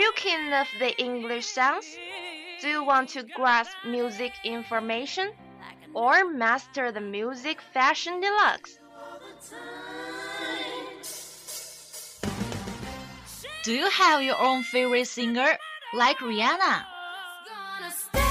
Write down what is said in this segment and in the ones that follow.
You keen of the English sounds? Do you want to grasp music information? Or master the music fashion deluxe? Do you have your own favorite singer, like Rihanna? Gonna stand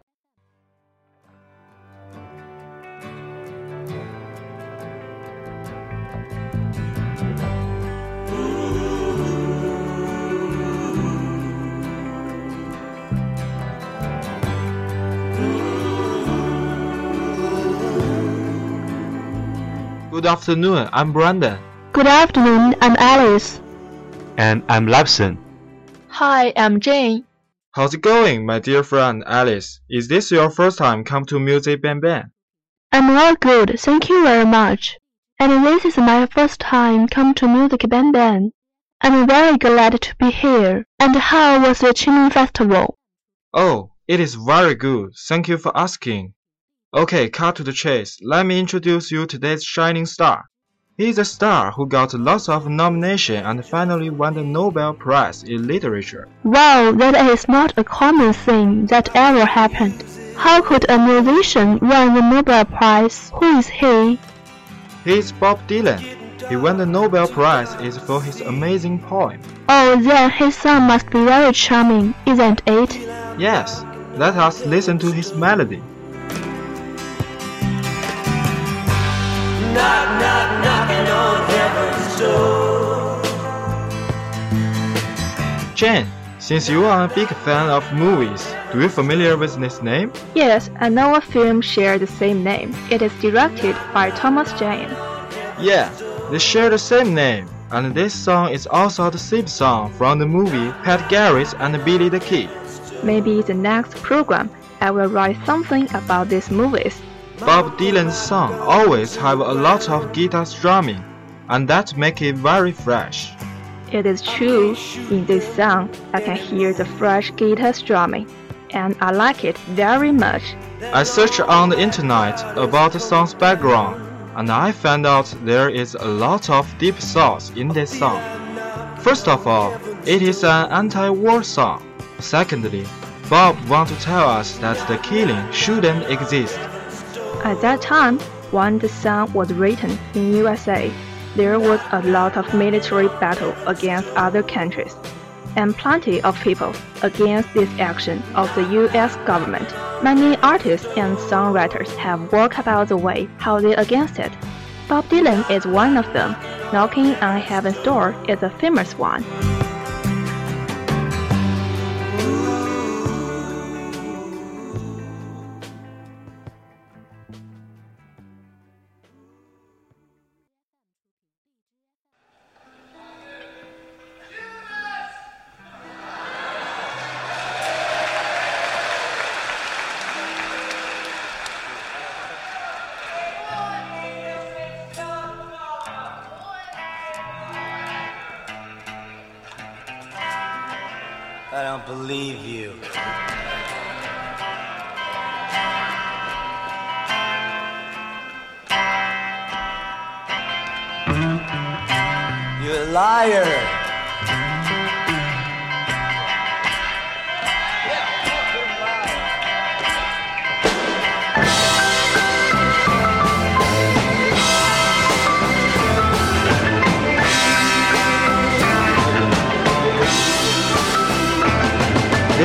Good afternoon, I'm Brandon. Good afternoon, I'm Alice. And I'm Lapson. Hi, I'm Jane. How's it going, my dear friend Alice? Is this your first time come to Music Bang Bang? I'm all good, thank you very much. And this is my first time come to Music Bang Bang. I'm very glad to be here. And how was the Qingming Festival? Oh, it is very good. Thank you for asking. Okay, cut to the chase. Let me introduce you today's shining star. He's a star who got lots of nomination and finally won the Nobel Prize in Literature. Wow, that is not a common thing that ever happened. How could a musician win the Nobel Prize? Who is he? He's Bob Dylan. He won the Nobel Prize is for his amazing poem. Oh, then his song must be very charming, isn't it? Yes, let us listen to his melody. Knock, knock, knocking on heaven's door. Jane, since you are a big fan of movies, do you familiar with this name? Yes, I know a film share the same name. It is directed by Thomas Jane. Yeah, they share the same name, and this song is also the theme song from the movie Pat Garrett and Billy the Kid. Maybe the next program I will write something about these movies. Bob Dylan's song always have a lot of guitar strumming, and that make it very fresh. It is true, in this song I can hear the fresh guitar strumming, and I like it very much. I searched on the internet about the song's background, and I found out there is a lot of deep thoughts in this song. First of all, it is an anti-war song. Secondly, Bob wants to tell us that the killing shouldn't exist. At that time, when the song was written in USA, there was a lot of military battle against other countries, and plenty of people against this action of the US government. Many artists and songwriters have worked about the way how they against it. Bob Dylan is one of them. Knocking on Heaven's Door is a famous one. I don't believe you. You're a liar.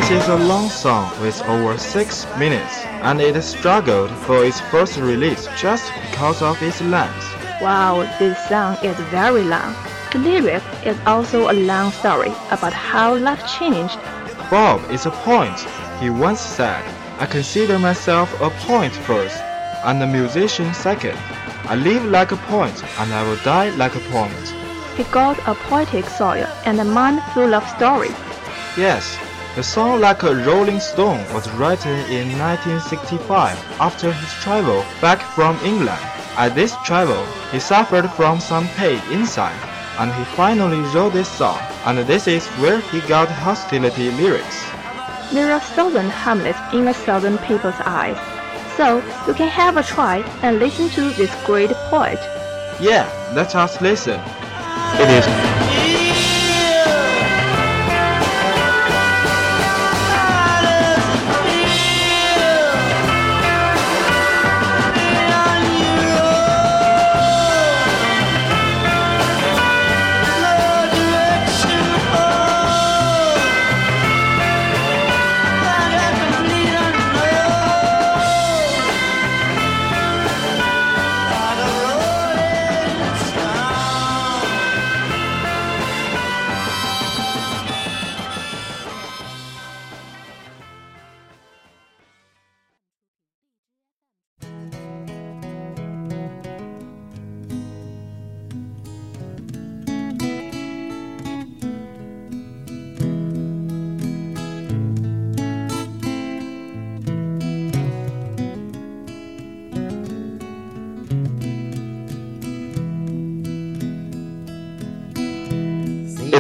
This is a long song with over 6 minutes, and it struggled for its first release just because of its length. Wow, this song is very long. The lyric is also a long story about how life changed. Bob is a point. He once said, I consider myself a point first, and a musician second. I live like a poet point, and I will die like a point. He got a poetic soil and a mind full of stories. Yes, the song Like a Rolling Stone was written in 1965 after his travel back from England. At this travel, he suffered from some pain inside, and he finally wrote this song, and this is where he got hostility lyrics. There are thousand Hamlets in a thousand people's eyes. So you can have a try and listen to this great poet. Yeah, let us listen. It is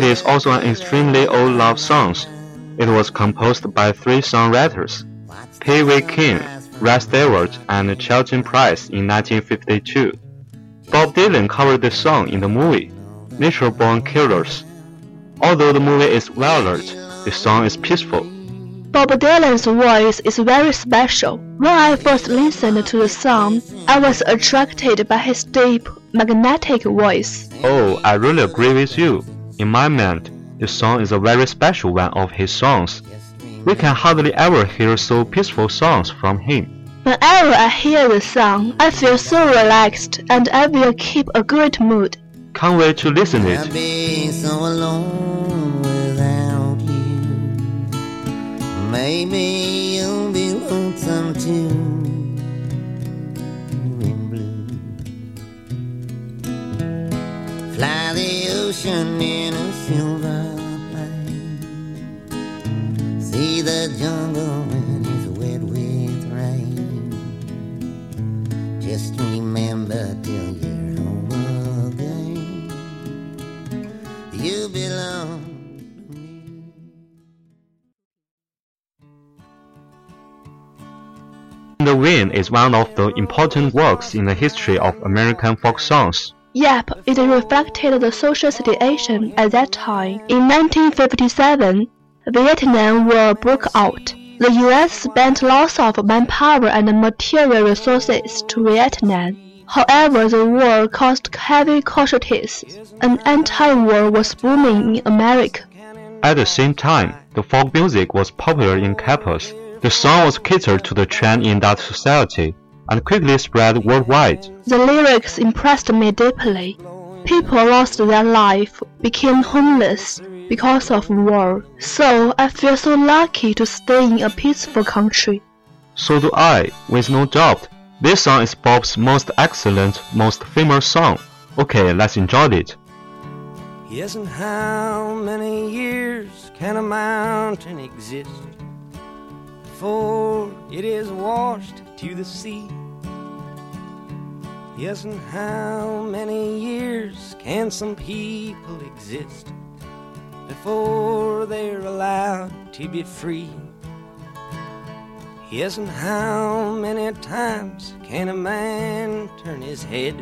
is also an extremely old love song. It was composed by three songwriters, Pee Wee King, Redd Stewart, and Chilton Price in 1952. Bob Dylan covered the song in the movie Natural Born Killers. Although the movie is violent, the song is peaceful. Bob Dylan's voice is very special. When I first listened to the song, I was attracted by his deep, magnetic voice. Oh, I really agree with you. In my mind, this song is a very special one of his songs. We can hardly ever hear so peaceful songs from him. Whenever I hear the song, I feel so relaxed and I will keep a great mood. Can't wait to listen I've it. Just remember till you're home again. You belong to me. The Wind is one of the important works in the history of American folk songs. Yep, it reflected the social situation at that time. In 1957, Vietnam War broke out. The US spent lots of manpower and material resources to Vietnam. However, the war caused heavy casualties, and anti-war was booming in America. At the same time, the folk music was popular in campus. The song was catered to the trend in that society and quickly spread worldwide. The lyrics impressed me deeply. People lost their life, became homeless because of war. So I feel so lucky to stay in a peaceful country. So do I, with no doubt. This song is Bob's most excellent, most famous song. Okay, let's enjoy it. Yes, and how many years can a mountain exist before it is washed to the sea? Yes, and how many years can some people exist before they're allowed to be free. Yes, and how many times can a man turn his head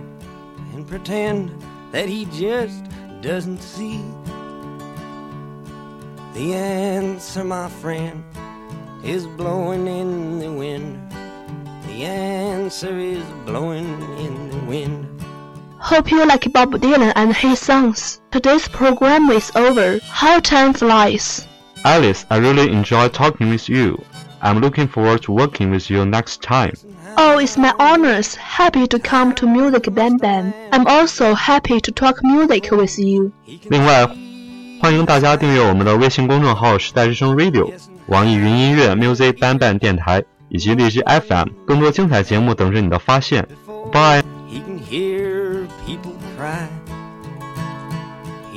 and pretend that he just doesn't see? The answer, my friend, is blowing in the wind. The answer is blowing in the wind. Hope you like Bob Dylan and his songs. Today's program is over. How time flies. Alice, I really enjoyed talking with you. I'm looking forward to working with you next time. Oh, it's my honors. Happy to come to Music Bam Bam. I'm also happy to talk music with you. 另外，欢迎大家订阅我们的微信公众号“时代之声 Radio”、网易云音乐 Music Bang Bang 电台以及荔枝 FM，更多精彩节目等着你的发现。Bye。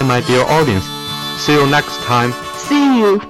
My dear audience, see you next time. See you.